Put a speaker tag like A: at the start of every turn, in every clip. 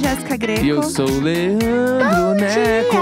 A: Jéssica Greco.
B: E eu sou o Leandro Neco.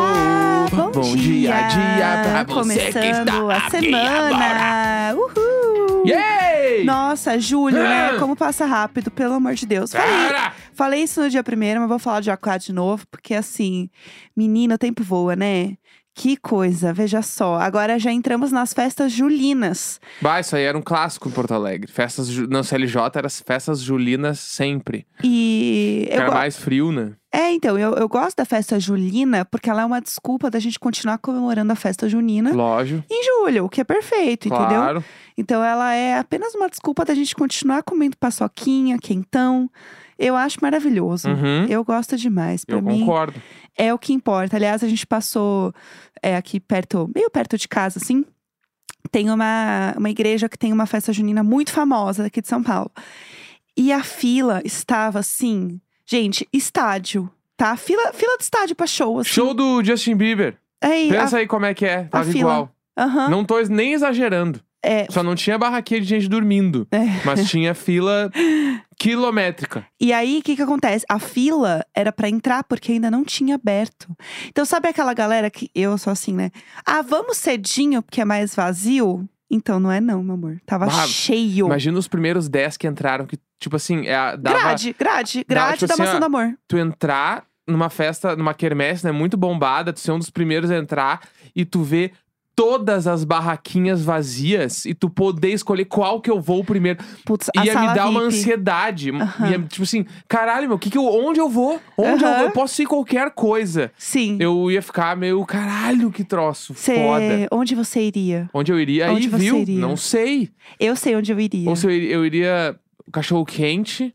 A: Bom,
B: Bom dia, dia pra você que
A: Começando
B: está
A: a
B: aqui
A: semana. Uhul!
B: Yay!
A: Nossa, julho, né?
B: Ah.
A: Como passa rápido, pelo amor de Deus. Falei, falei isso no dia primeiro, mas vou falar de Aquá de novo, porque assim, menina, o tempo voa, né? Que coisa, veja só. Agora já entramos nas festas julinas.
B: Bah, isso aí era um clássico em Porto Alegre. Festas, não, CLJ era as festas julinas sempre.
A: E
B: era mais frio, né?
A: É, então, eu, eu gosto da festa julina porque ela é uma desculpa da gente continuar comemorando a festa junina
B: Lógico.
A: em julho, o que é perfeito, entendeu?
B: Claro.
A: Então ela é apenas uma desculpa da gente continuar comendo paçoquinha, quentão. Eu acho maravilhoso.
B: Uhum.
A: Eu gosto demais. Pra
B: Eu
A: mim
B: concordo.
A: É o que importa. Aliás, a gente passou é, aqui perto, meio perto de casa, assim. Tem uma, uma igreja que tem uma festa junina muito famosa daqui de São Paulo. E a fila estava assim, gente, estádio, tá? Fila, fila de estádio pra show, assim.
B: Show do Justin Bieber.
A: Aí,
B: Pensa aí como é que é. Tava igual.
A: a- aham.
B: Não tô nem exagerando.
A: É,
B: Só não tinha barraquinha de gente dormindo.
A: é.
B: Mas tinha fila quilométrica.
A: E aí, o que que acontece? A fila era pra entrar porque ainda não tinha aberto. Então, sabe aquela galera que eu sou assim, né? Ah, vamos cedinho porque é mais vazio? Então, não é não, meu amor. Tava
B: Bah,
A: cheio.
B: Imagina os primeiros 10 que entraram, que, tipo assim, é a- dava
A: Grade, grade, grade
B: tipo
A: da
B: assim,
A: maçã
B: ó,
A: do amor.
B: tu entrar numa festa, numa quermesse, né, muito bombada, tu ser um dos primeiros a entrar e tu ver todas as barraquinhas vazias e tu poder escolher qual que eu vou primeiro.
A: Putz,
B: Ia me dar uma
A: VIP.
B: ansiedade.
A: Aham.
B: Ia, tipo assim, caralho, meu, que que eu, onde eu vou? Onde eu
A: Aham.
B: vou? Eu posso ir qualquer coisa.
A: Sim.
B: Eu ia ficar meio, caralho, que troço
A: Cê-
B: foda.
A: Onde você iria?
B: Onde eu iria?
A: Onde
B: Aí,
A: você
B: viu?
A: iria?
B: Não sei.
A: Eu sei onde eu iria.
B: Ou se eu, iria- eu iria cachorro quente,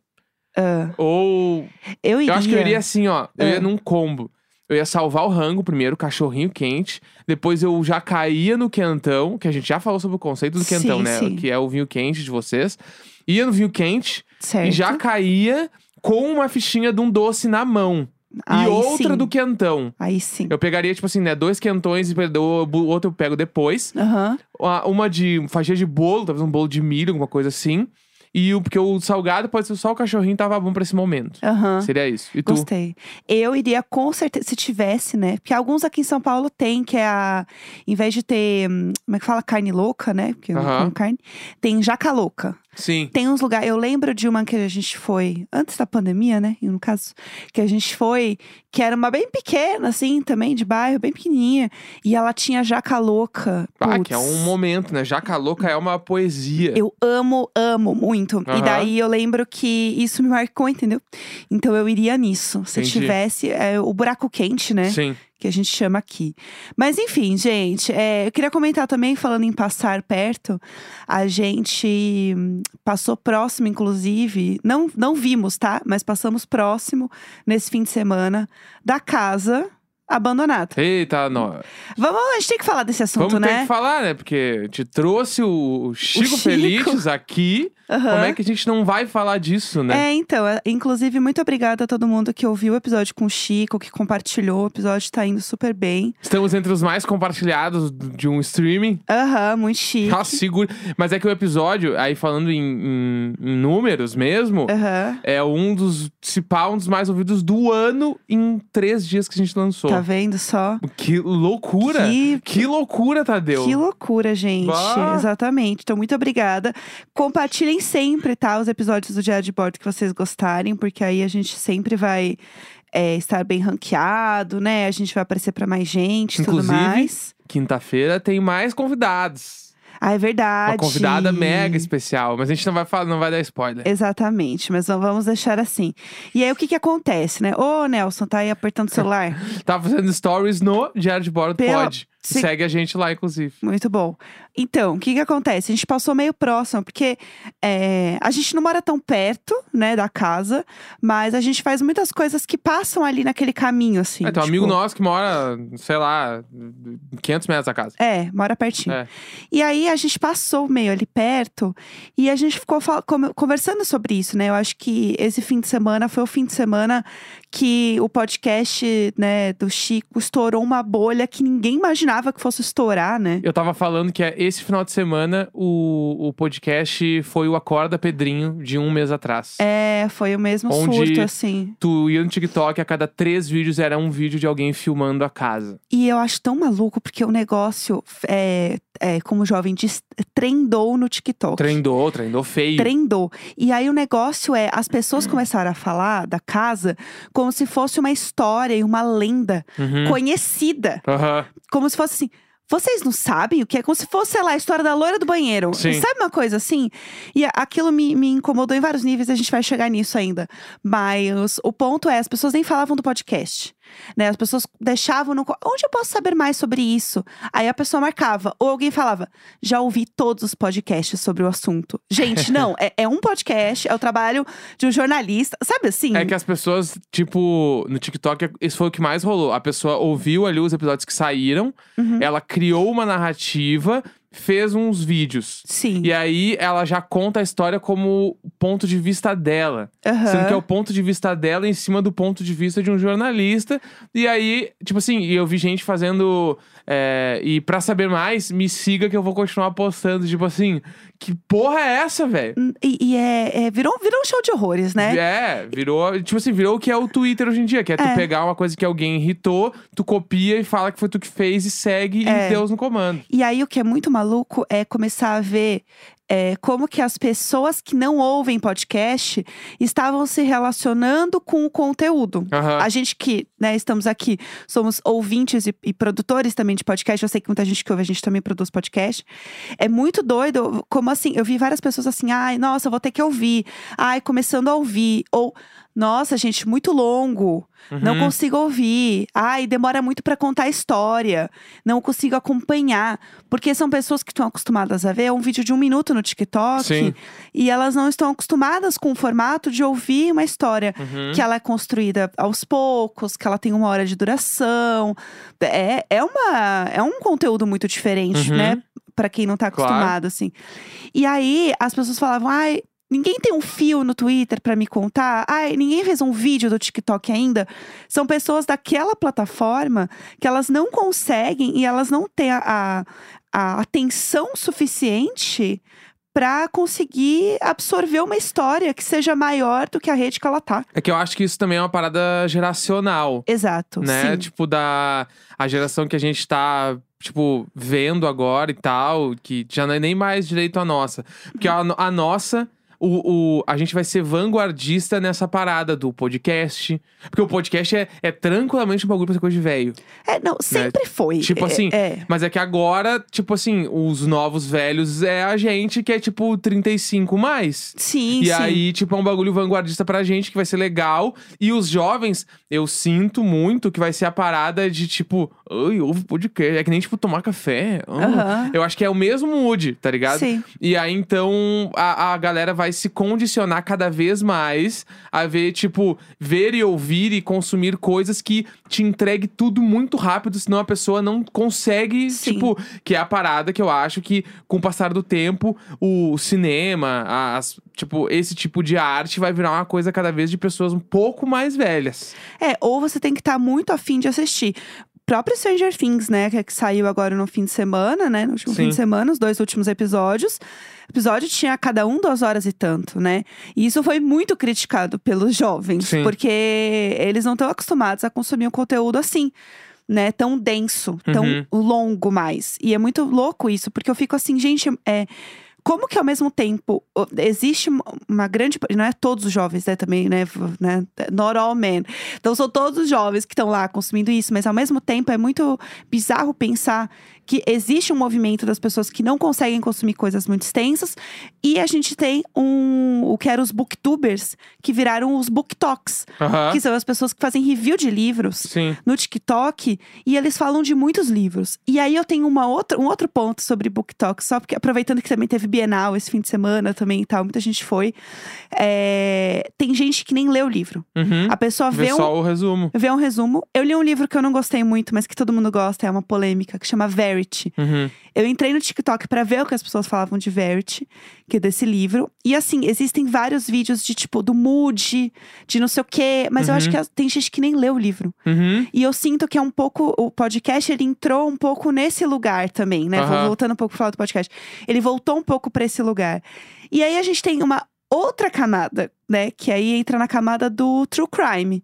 A: Ah,
B: ou
A: eu iria.
B: Eu acho que eu iria assim, ó. Eu
A: É.
B: ia num combo. Eu ia salvar o rango primeiro, cachorrinho quente. Depois eu já caía no quentão, que a gente já falou sobre o conceito do quentão,
A: Sim,
B: né?
A: sim.
B: Que é o vinho quente de vocês. Ia no vinho quente
A: Certo.
B: e já caía com uma fichinha de um doce na mão.
A: Aí
B: e outra
A: sim.
B: do quentão.
A: Aí sim.
B: Eu pegaria, tipo assim, né? Dois quentões e o o outro eu pego depois. Uma- Uma de fatia de bolo, talvez um bolo de milho, alguma coisa assim. E o, porque o salgado pode ser só o cachorrinho tava bom pra esse momento.
A: Aham.
B: Seria isso. E tu?
A: Gostei. Eu iria com certeza, se tivesse, né? Porque alguns aqui em São Paulo tem, que é a. Em vez de ter. hum, Como é que fala? Carne louca, né? Porque eu não
B: Aham.
A: como carne. Tem jaca louca.
B: Sim.
A: Tem uns lugares. Eu lembro de uma que a gente foi. Antes da pandemia, né? No caso. Que a gente foi. Que era uma bem pequena, assim, também, de bairro, bem pequenininha. E ela tinha jaca louca.
B: Ah, que é um momento, né? Jaca louca é uma poesia.
A: Eu amo, amo muito. E
B: Aham.
A: daí eu lembro que isso me marcou, entendeu? Então eu iria nisso. Se
B: Entendi.
A: tivesse é, o buraco quente, né?
B: Sim.
A: Que a gente chama aqui. Mas enfim, gente, é, eu queria comentar também, falando em passar perto, a gente passou próximo, inclusive, não, não vimos, tá? Mas passamos próximo nesse fim de semana da casa abandonada.
B: Eita, não.
A: Vamos, a gente tem que falar desse assunto,
B: Vamos ter
A: né?
B: que falar, né? Porque te trouxe o Chico,
A: Chico.
B: Felices aqui.
A: Aham.
B: Como é que a gente não vai falar disso, né?
A: É, então, é, inclusive, muito obrigada a todo mundo que ouviu o episódio com o Chico, que compartilhou. O episódio tá indo super bem.
B: Estamos entre os mais compartilhados de um streaming.
A: Aham, muito chique.
B: Nossa, segura. Mas é que o episódio, aí falando em, em- em números mesmo,
A: Aham.
B: é um dos, se pá, um dos mais ouvidos do ano em três dias que a gente lançou.
A: Tá vendo só?
B: Que loucura!
A: Que-
B: Que loucura, Tadeu!
A: Que loucura, gente.
B: Bah.
A: Exatamente. Então, muito obrigada. Compartilhem sempre, tá? Os episódios do Diário de Bordo que vocês gostarem, porque aí a gente sempre vai é, estar bem ranqueado, né? A gente vai aparecer pra mais gente e tudo mais.
B: Quinta-feira tem mais convidados.
A: Ah, é verdade.
B: Uma convidada mega especial, mas a gente não vai falar, não vai dar spoiler.
A: Exatamente, mas não vamos deixar assim. E aí, o que que acontece, né? Ô, Nelson, tá aí apertando o celular?
B: Tá fazendo stories no Diário de Bordo,
A: Pela-
B: pode.
A: Se-
B: Segue a gente lá, inclusive.
A: Muito bom. Então, o que que acontece? A gente passou meio próximo, porque é, a gente não mora tão perto, né, da casa, mas a gente faz muitas coisas que passam ali naquele caminho, assim.
B: É, tem um
A: tipo-
B: amigo nosso que mora, sei lá, 500 metros da casa.
A: É, mora pertinho.
B: É.
A: E aí a gente passou meio ali perto e a gente ficou fal- conversando sobre isso, né? Eu acho que esse fim de semana foi o fim de semana que o podcast, né, do Chico estourou uma bolha que ninguém imaginava que fosse estourar, né?
B: Eu tava falando que é esse final de semana o, o podcast foi o Acorda Pedrinho de um mês atrás.
A: É, foi o mesmo
B: Onde-
A: surto, assim.
B: Tu ia no TikTok, a cada três vídeos era um vídeo de alguém filmando a casa.
A: E eu acho tão maluco porque o negócio, é, é, como o jovem diz, trendou no TikTok.
B: Trendou, trendou feio.
A: Trendou. E aí o negócio é, as pessoas começaram a falar da casa como se fosse uma história e uma lenda
B: Uhum.
A: conhecida.
B: Aham.
A: Como se fosse assim. Vocês não sabem o que é? Como se fosse, sei lá, a história da loira do banheiro.
B: Sim.
A: Sabe uma coisa assim? E aquilo me, me incomodou em vários níveis, a gente vai chegar nisso ainda. Mas o ponto é, as pessoas nem falavam do podcast. Né? As pessoas deixavam no. Onde eu posso saber mais sobre isso? Aí a pessoa marcava. Ou alguém falava, já ouvi todos os podcasts sobre o assunto. Gente, não, é, é um podcast, é o trabalho de um jornalista. Sabe assim?
B: É que as pessoas, tipo, no TikTok, isso foi o que mais rolou. A pessoa ouviu ali os episódios que saíram,
A: Uhum.
B: ela criou uma narrativa, fez uns vídeos.
A: Sim.
B: E aí ela já conta a história como o ponto de vista dela.
A: Aham.
B: Sendo que é o ponto de vista dela em cima do ponto de vista de um jornalista. E aí, tipo assim, eu vi gente fazendo. É, e pra saber mais, me siga que eu vou continuar postando. Tipo assim, que porra é essa, velho?
A: Hum, E, e é, é- virou, virou um show de horrores, né?
B: É, virou. Tipo assim, virou o que é o Twitter hoje em dia, que é tu
A: É.
B: pegar uma coisa que alguém irritou, tu copia e fala que foi tu que fez e segue
A: É.
B: e Deus no comando.
A: E aí o que é muito maluco é começar a ver é, como que as pessoas que não ouvem podcast estavam se relacionando com o conteúdo.
B: Aham.
A: A gente que, né, estamos aqui, somos ouvintes e, e produtores também de podcast. Eu sei que muita gente que ouve a gente também produz podcast. É muito doido, como assim, eu vi várias pessoas assim, ai, nossa, vou ter que ouvir. Ai, começando a ouvir. Ou, nossa, gente, muito longo. Não
B: Uhum.
A: consigo ouvir. Ai, demora muito pra contar a história. Não consigo acompanhar. Porque são pessoas que estão acostumadas a ver um vídeo de um minuto no TikTok.
B: Sim.
A: E elas não estão acostumadas com o formato de ouvir uma história.
B: Uhum.
A: Que ela é construída aos poucos, que ela tem uma hora de duração. É, é, uma, é um conteúdo muito diferente,
B: Uhum.
A: né? Pra quem não tá
B: Claro.
A: acostumado, assim. E aí, as pessoas falavam, ai. Ninguém tem um fio no Twitter pra me contar. Ai, ninguém fez um vídeo do TikTok ainda. São pessoas daquela plataforma que elas não conseguem e elas não têm a, a, a atenção suficiente pra conseguir absorver uma história que seja maior do que a rede que ela tá.
B: É que eu acho que isso também é uma parada geracional.
A: Exato.
B: né?
A: Sim.
B: Tipo, da a geração que a gente tá, tipo, vendo agora e tal, que já não é nem mais direito a nossa. Porque a, no- a nossa. O, o- a gente vai ser vanguardista nessa parada do podcast. Porque o podcast é, é tranquilamente um bagulho pra ser coisa de velho.
A: É, não, sempre foi.
B: Tipo
A: É-
B: assim,
A: É.
B: Mas é que agora, tipo assim, os novos velhos é a gente que é tipo 35 mais.
A: Sim,
B: E
A: sim.
B: aí, tipo, é um bagulho vanguardista pra gente que vai ser legal. E os jovens, eu sinto muito que vai ser a parada de tipo, ai, ouve podcast. É que nem, tipo, tomar café. Ah.
A: Aham.
B: Eu acho que é o mesmo mood, tá ligado?
A: Sim.
B: E aí, então, a, a galera vai se condicionar cada vez mais a ver, tipo, ver e ouvir e consumir coisas que te entregue tudo muito rápido, senão a pessoa não consegue,
A: Sim.
B: tipo, que é a parada que eu acho que, com o passar do tempo, o cinema, as, tipo, esse tipo de arte vai virar uma coisa cada vez de pessoas um pouco mais velhas.
A: É, ou você tem que estar muito afim de assistir. O próprio Stranger Things, né, que, é que saiu agora no fim de semana, né, no último fim
B: Sim.
A: de semana, os dois últimos episódios. O episódio tinha cada um duas horas e tanto, né? E isso foi muito criticado pelos jovens,
B: Sim.
A: porque eles não estão acostumados a consumir um conteúdo assim. Né, tão denso, tão
B: Uhum.
A: longo mais. E é muito louco isso, porque eu fico assim, gente, é, como que ao mesmo tempo existe uma- grande. Não é todos os jovens, né, também, né? né not all men. Então são todos os jovens que estão lá consumindo isso, mas ao mesmo tempo é muito bizarro pensar que existe um movimento das pessoas que não conseguem consumir coisas muito extensas e a gente tem um o que eram os booktubers que viraram os booktalks,
B: Aham.
A: que são as pessoas que fazem review de livros
B: Sim.
A: no TikTok e eles falam de muitos livros. E aí eu tenho uma outra, um outro ponto sobre BookTok, só porque aproveitando que também teve Bienal esse fim de semana também e tal, muita gente foi. É, tem gente que nem lê o livro.
B: Uhum.
A: A pessoa
B: Vê
A: vê um,
B: só o resumo.
A: vê um resumo. Eu li um livro que eu não gostei muito, mas que todo mundo gosta, é uma polêmica, que chama Verity.
B: Uhum.
A: Eu entrei no TikTok pra ver o que as pessoas falavam de Verity, que é desse livro. E assim, existem vários vídeos de tipo do mood, de não sei o quê, mas eu acho
B: Uhum.
A: que tem gente que nem lê o livro.
B: Uhum.
A: E eu sinto que é um pouco. O podcast ele entrou um pouco nesse lugar também, né? Voltando um pouco pra falar do podcast. Ele voltou um pouco pra esse lugar. E aí a gente tem uma outra camada, né? Que aí entra na camada do true crime.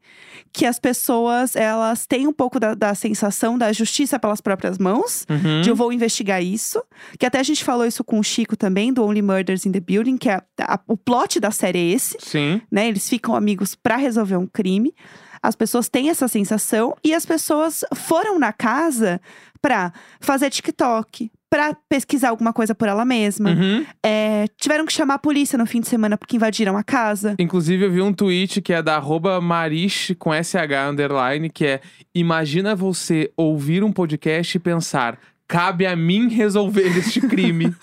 A: Que as pessoas, elas têm um pouco da, da sensação da justiça pelas próprias mãos.
B: Uhum.
A: De eu vou investigar isso. Que até a gente falou isso com o Chico também, do Only Murders in the Building, que é a- o plot da série é esse
B: Sim.
A: né? Eles ficam amigos pra resolver um crime. As pessoas têm essa sensação e as pessoas foram na casa pra fazer TikTok, pra pesquisar alguma coisa por ela mesma.
B: Uhum.
A: É, tiveram que chamar a polícia no fim de semana porque invadiram a casa.
B: Inclusive, eu vi um tweet que é da arroba Marish com SH underline, que é Imagina você ouvir um podcast e pensar. Cabe a mim resolver este crime.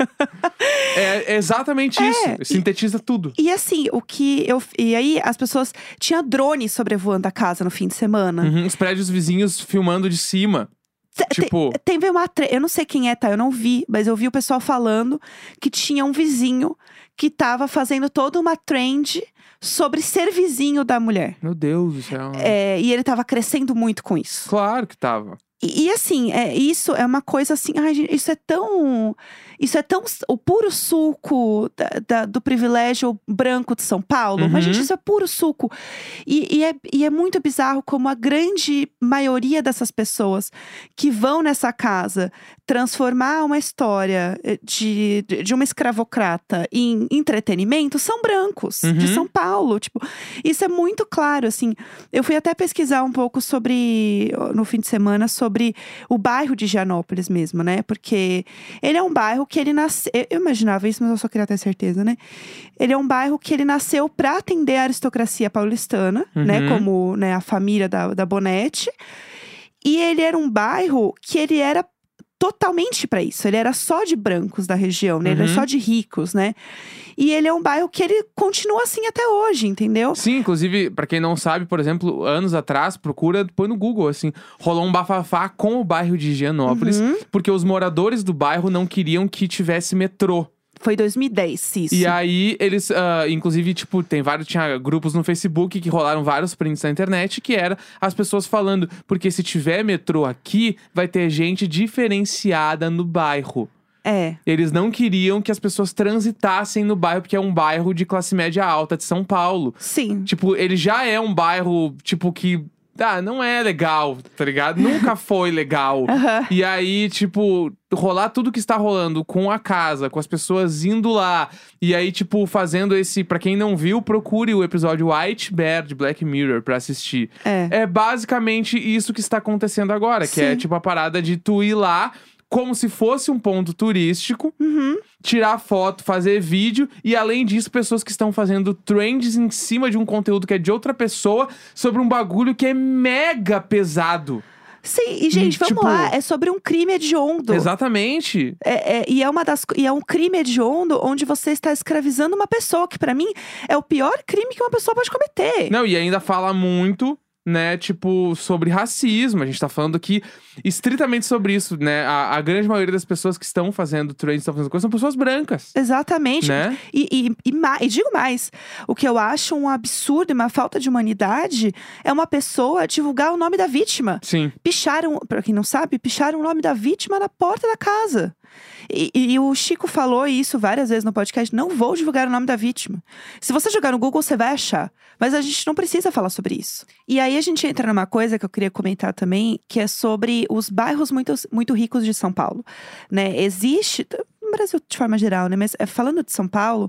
B: é exatamente
A: É,
B: isso. Sintetiza tudo.
A: E assim, o que eu. E aí, as pessoas. Tinha drones sobrevoando a casa no fim de semana.
B: Uhum. Os prédios vizinhos filmando de cima. Tipo,
A: Teve uma. Eu não sei quem é, tá? Eu não vi, mas eu vi o pessoal falando que tinha um vizinho que tava fazendo toda uma trend sobre ser vizinho da mulher.
B: meu Deus do céu.
A: É, e ele tava crescendo muito com isso.
B: Claro que tava.
A: E, e, assim, é, isso é uma coisa assim. Ai, gente, isso é tão. Isso é tão. O puro suco da- da- do privilégio branco de São Paulo. Mas,
B: Uhum.
A: gente, isso é puro suco. E, e é, e é muito bizarro como a grande maioria dessas pessoas que vão nessa casa transformar uma história eh, de, de, de uma escravocrata em entretenimento são brancos, de
B: Uhum.
A: São Paulo. Tipo, isso é muito claro, assim. Eu fui até pesquisar um pouco sobre, no fim de semana, sobre o bairro de Gianópolis mesmo, né? Porque ele é um bairro que ele nasceu. Eu imaginava isso, mas eu só queria ter certeza, né? Ele é um bairro que ele nasceu para atender a aristocracia paulistana, né?
B: Uhum.
A: Como né, a família da, da Bonete. E ele era um bairro que ele era totalmente para isso. Ele era só de brancos da região, né? Ele era
B: Uhum.
A: só de ricos, né? E ele é um bairro que ele continua assim até hoje, entendeu?
B: Sim, inclusive, pra quem não sabe, por exemplo, anos atrás, procura, põe no Google, assim, rolou um bafafá com o bairro de Higienópolis,
A: Uhum.
B: porque os moradores do bairro não queriam que tivesse metrô.
A: Foi 2010, isso.
B: E aí, eles, ah, inclusive, tipo, tem vários, tinha grupos no Facebook que rolaram vários prints na internet, que era as pessoas falando, porque se tiver metrô aqui, vai ter gente diferenciada no bairro.
A: É.
B: Eles não queriam que as pessoas transitassem no bairro, porque é um bairro de classe média alta de São Paulo.
A: Sim.
B: Tipo, ele já é um bairro, tipo, que. Ah, não é legal, tá ligado? Nunca foi legal.
A: Aham.
B: E aí, tipo, rolar tudo que está rolando com a casa, com as pessoas indo lá. E aí, tipo, fazendo esse. Pra quem não viu, procure o episódio White Bear de Black Mirror pra assistir.
A: É.
B: É basicamente isso que está acontecendo agora, que é
A: Sim.
B: tipo a parada de tu ir lá como se fosse um ponto turístico,
A: Uhum.
B: tirar foto, fazer vídeo e além disso, pessoas que estão fazendo trends em cima de um conteúdo que é de outra pessoa sobre um bagulho que é mega pesado.
A: Sim, e gente, vamos
B: tipo-
A: lá. É sobre um crime hediondo.
B: Exatamente.
A: É, é, e é uma das e é um crime hediondo onde você está escravizando uma pessoa, que pra mim é o pior crime que uma pessoa pode cometer.
B: Não, e ainda fala muito, né, tipo, sobre racismo. A gente tá falando aqui estritamente sobre isso, né? A, a grande maioria das pessoas que estão fazendo trends, estão fazendo coisas, são pessoas brancas.
A: Exatamente.
B: Né?
A: E, e, e, e digo mais: o que eu acho um absurdo e uma falta de humanidade é uma pessoa divulgar o nome da vítima.
B: Sim.
A: Picharam, pra quem não sabe, picharam o nome da vítima na porta da casa. E, e- o Chico falou isso várias vezes no podcast: não vou divulgar o nome da vítima. Se você jogar no Google, você vai achar. Mas a gente não precisa falar sobre isso. E aí a gente entra numa coisa que eu queria comentar também, que é sobre os bairros muito, muito ricos de São Paulo. Né? Existe. No Brasil, de forma geral, né? Mas é, falando de São Paulo,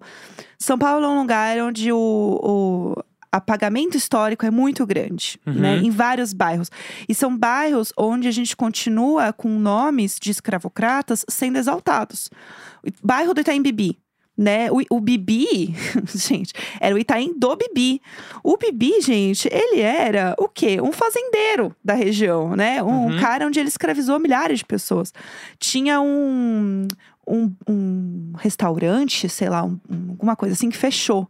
A: São Paulo é um lugar onde o, o apagamento histórico é muito grande,
B: Uhum.
A: né? Em vários bairros. E são bairros onde a gente continua com nomes de escravocratas sendo exaltados. O bairro do Itaim Bibi. Né? O, o Bibi, gente, era o Itaim do Bibi. O Bibi, gente, ele era o quê? Um fazendeiro da região, né? Um
B: Uhum.
A: cara onde ele escravizou milhares de pessoas. Tinha um, um, um restaurante, sei lá, um- um- alguma coisa assim, que fechou.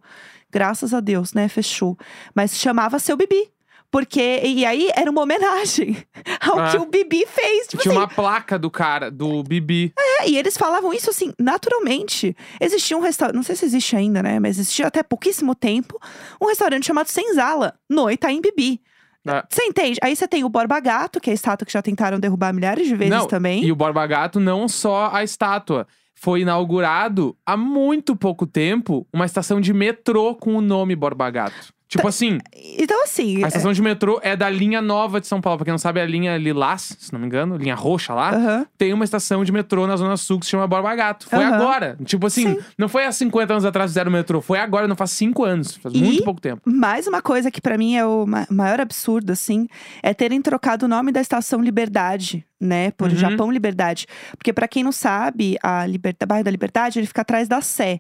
A: Graças a Deus, né? Fechou. Mas chamava Seu Bibi. Porque, e aí era uma homenagem ao
B: Ah.
A: que o Bibi fez. Tipo
B: Tinha
A: assim,
B: uma placa do cara, do Bibi.
A: é, e eles falavam isso assim, naturalmente. Existia um restaurante, não sei se existe ainda, né? Mas existia até pouquíssimo tempo, um restaurante chamado Senzala, no Itaim Bibi.
B: É.
A: Você entende? Aí você tem o Borba Gato, que é a estátua que já tentaram derrubar milhares de vezes
B: Não,
A: também.
B: E o Borba Gato, não só a estátua. Foi inaugurado há muito pouco tempo uma estação de metrô com o nome Borba Gato. Tipo assim,
A: Então, assim.
B: a estação de metrô é da linha nova de São Paulo. Pra quem não sabe, é a linha Lilás, se não me engano, linha roxa lá.
A: aham.
B: Tem uma estação de metrô na Zona Sul que se chama Borba Gato. Foi
A: Aham.
B: agora. Tipo assim,
A: Sim.
B: não foi há 50 anos atrás que fizeram o metrô. Foi agora, não faz 5 anos. Faz
A: E-
B: muito pouco tempo.
A: Mais uma coisa que pra mim é o ma- maior absurdo, assim, é terem trocado o nome da estação Liberdade, né, por
B: Uhum.
A: Japão Liberdade. Porque pra quem não sabe, a Liberta, bairro da Liberdade, ele fica atrás da Sé.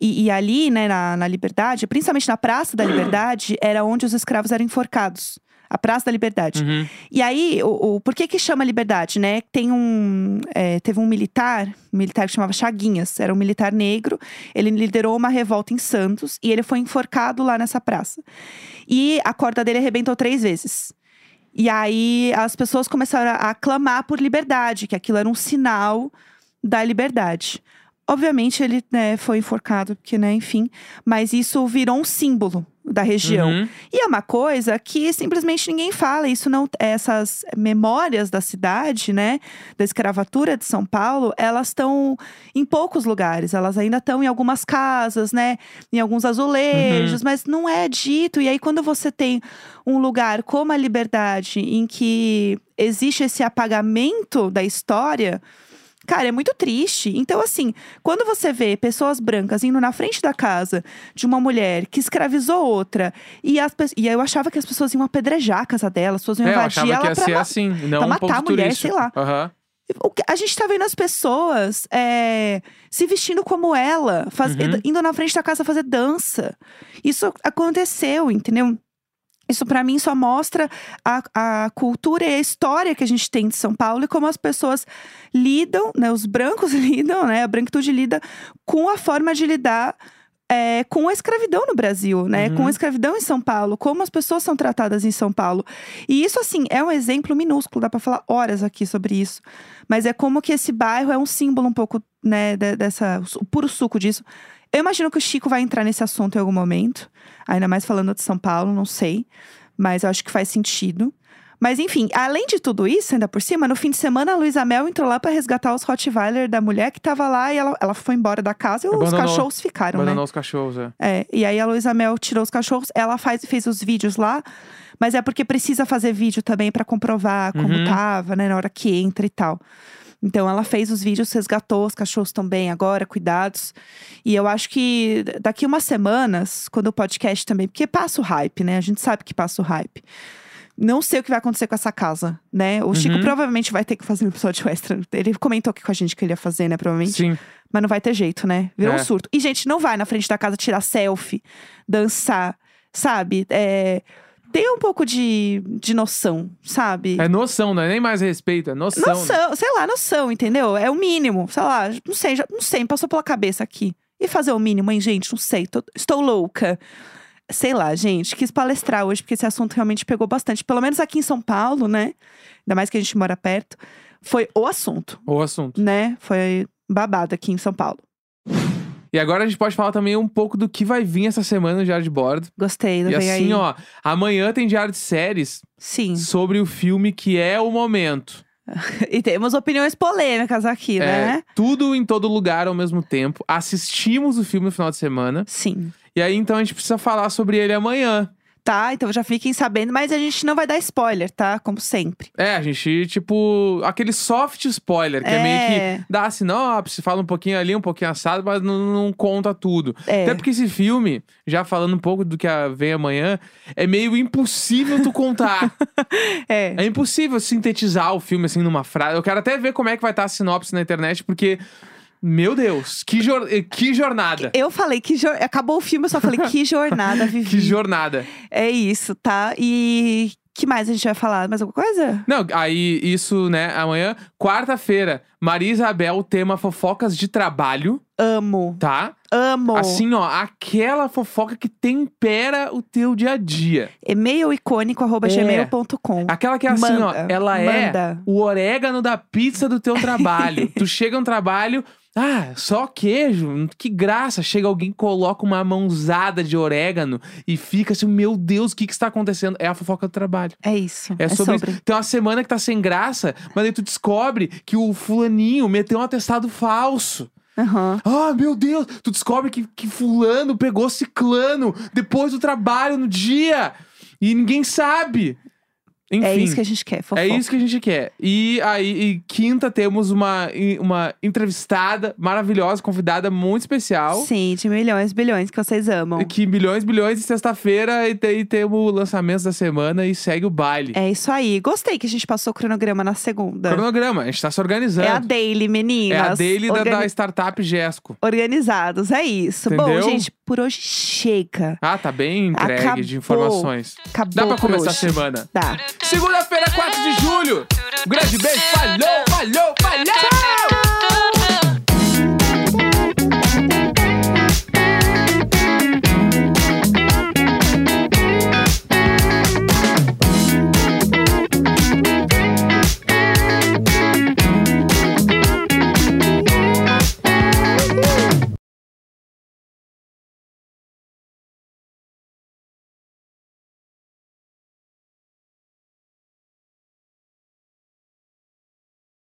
A: E, e ali, né, na, na Liberdade, principalmente na Praça da Liberdade, era onde os escravos eram enforcados. A Praça da Liberdade.
B: Uhum.
A: E aí, o, o- por que que chama liberdade, né? Tem um, é, teve um militar, um militar que chamava Chaguinhas, era um militar negro. Ele liderou uma revolta em Santos e ele foi enforcado lá nessa praça. E a corda dele arrebentou três vezes. E aí as pessoas começaram a, clamar por liberdade, que aquilo era um sinal da liberdade. Obviamente ele né, foi enforcado, porque, né, enfim, mas isso virou um símbolo da região.
B: Uhum.
A: E é uma coisa que simplesmente ninguém fala. Isso não, essas memórias da cidade, né, da escravatura de São Paulo, elas estão em poucos lugares. Elas ainda estão em algumas casas, né, em alguns azulejos, mas não é dito. E aí quando você tem um lugar como a Liberdade, em que existe esse apagamento da história. Cara, é muito triste. Então, assim, quando você vê pessoas brancas indo na frente da casa de uma mulher que escravizou outra, e, as, e eu achava que as pessoas iam apedrejar a casa dela, as pessoas iam
B: É, eu
A: invadir ela
B: ia
A: pra
B: ser
A: ma-
B: assim, não
A: pra matar a mulher, sei lá. Que- A gente tá vendo as pessoas é, se vestindo como ela, faz-
B: Uhum.
A: indo na frente da casa fazer dança. Isso aconteceu, entendeu? Isso pra mim só mostra a, a cultura e a história que a gente tem de São Paulo e como as pessoas lidam, né? Os brancos lidam, né? A branquitude lida com a forma de lidar é, com a escravidão no Brasil, né?
B: Uhum.
A: Com a escravidão em São Paulo, como as pessoas são tratadas em São Paulo. E isso, assim, é um exemplo minúsculo, dá pra falar horas aqui sobre isso. Mas é como que esse bairro é um símbolo um pouco, né, de- dessa, o puro suco disso. Eu imagino que o Chico vai entrar nesse assunto em algum momento, ainda mais falando de São Paulo, não sei. Mas eu acho que faz sentido. Mas enfim, além de tudo isso, ainda por cima, no fim de semana a Luísa Mel entrou lá pra resgatar os Rottweiler da mulher que tava lá e ela, ela foi embora da casa e os
B: Abandonou.
A: cachorros ficaram, né?
B: Abandonou os cachorros, é.
A: É, e aí a Luísa Mel tirou os cachorros, ela faz, fez os vídeos lá, mas é porque precisa fazer vídeo também pra comprovar como
B: Uhum.
A: tava, né, na hora que entra e tal. Então ela fez os vídeos, resgatou os cachorros também agora, cuidados. E eu acho que daqui umas semanas, quando o podcast também, porque passa o hype, né? A gente sabe que passa o hype. Não sei o que vai acontecer com essa casa, né? O Chico
B: Uhum.
A: provavelmente vai ter que fazer um episódio extra. Ele comentou aqui com a gente que ele ia fazer, né? Provavelmente.
B: Sim.
A: Mas não vai ter jeito, né? Virou
B: É.
A: um surto. E, gente, não vai na frente da casa tirar selfie, dançar, sabe? É, Tem um pouco de, de noção, sabe?
B: É noção, não é nem mais respeito, é noção. né?
A: noção, sei lá, noção, entendeu? É o mínimo, sei lá, não sei, já, não sei, me passou pela cabeça aqui. E fazer o mínimo, hein, gente? Não sei, tô- estou louca. Sei lá, gente, quis palestrar hoje, porque esse assunto realmente pegou bastante. Pelo menos aqui em São Paulo, né? Ainda mais que a gente mora perto. Foi o assunto,
B: O assunto.
A: né? Foi babado aqui em São Paulo.
B: E agora a gente pode falar também um pouco do que vai vir essa semana no Diário de Bordo.
A: Gostei,
B: E
A: vem
B: assim,
A: aí.
B: ó, amanhã tem Diário de Séries
A: Sim.
B: sobre o filme que é o momento.
A: E temos opiniões polêmicas aqui,
B: É,
A: né?
B: tudo em todo lugar ao mesmo tempo. Assistimos o filme no final de semana.
A: Sim.
B: E aí, então, a gente precisa falar sobre ele amanhã.
A: Tá, então já fiquem sabendo, mas a gente não vai dar spoiler, tá? Como sempre.
B: É, a gente, tipo, aquele soft spoiler, que é, meio
A: É.
B: que dá a sinopse, fala um pouquinho ali, um pouquinho assado, mas não, não conta tudo.
A: É.
B: Até porque esse filme, já falando um pouco do que vem amanhã, é meio impossível tu contar.
A: É.
B: é impossível sintetizar o filme assim numa frase. Eu quero até ver como é que vai estar a sinopse na internet, porque, meu Deus, que, jor- que jornada.
A: Eu falei que jor... acabou o filme, eu só falei que jornada vivi.
B: Que jornada.
A: É isso, tá? E que mais a gente vai falar? Mais alguma coisa?
B: Não, aí isso, né, amanhã, quarta-feira, Maria Isabel, tema fofocas de trabalho.
A: amo.
B: tá?
A: Amo.
B: Assim, ó, aquela fofoca que tempera o teu dia a dia.
A: E-mail icônico arroba
B: É.
A: gmail.com.
B: Aquela que é assim, ó,
A: Manda,
B: ela é
A: manda.
B: o orégano da pizza do teu trabalho. tu chega no trabalho, ah, só queijo, que graça. Chega alguém, coloca uma mãozada de orégano e fica assim, meu Deus, o que que está acontecendo? É a fofoca do trabalho.
A: É isso.
B: É, sobre, isso. Tem uma semana que tá sem graça, mas aí tu descobre que o fulaninho meteu um atestado falso.
A: Aham.
B: Ah, meu Deus! Tu descobre que, que fulano pegou ciclano depois do trabalho no dia. E ninguém sabe. Enfim.
A: É isso que a gente quer, fofoca.
B: É isso que a gente quer. E aí, e quinta, temos uma, uma entrevistada maravilhosa, convidada muito especial.
A: Sim, de milhões, bilhões que vocês amam.
B: Que milhões, bilhões de sexta-feira e, te- e temos lançamentos da semana e segue o baile.
A: É isso aí. Gostei que a gente passou o cronograma na segunda.
B: Cronograma, a gente tá se organizando.
A: É a daily, meninas.
B: É a daily da,
A: Organi-
B: da startup Gesco.
A: Organizados, é isso. Bom,
B: Entendeu?
A: gente, por hoje chega.
B: Ah, tá bem entregue
A: Acabou.
B: de informações.
A: Acabou
B: Dá pra começar a
A: hoje.
B: semana.
A: Tá.
B: Segunda-feira, 4 de julho. Um grande beijo. Falhou, falhou, falhou!